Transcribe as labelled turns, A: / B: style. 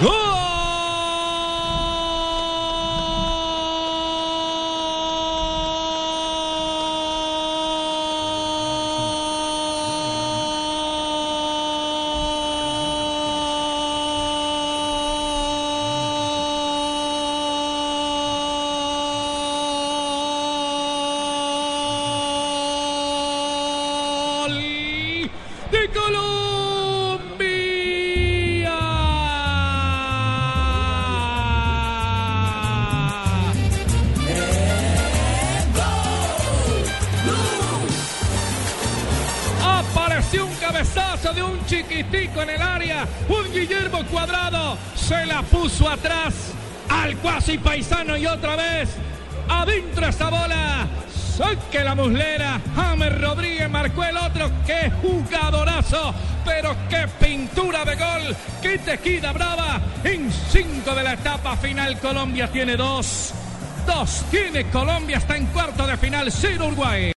A: ¡Gol! ¡De color! apareció un cabezazo de un chiquitico en el área. Un Guillermo Cuadrado se la puso atrás al cuasi paisano y otra vez adentro esa bola. Saque la muslera. James Rodríguez marcó el otro. ¡Qué jugadorazo! Pero qué pintura de gol. ¡Qué tejida brava! En cinco de la etapa final, Colombia tiene dos. Dos tiene Colombia. Está en cuarto de final. sin Uruguay.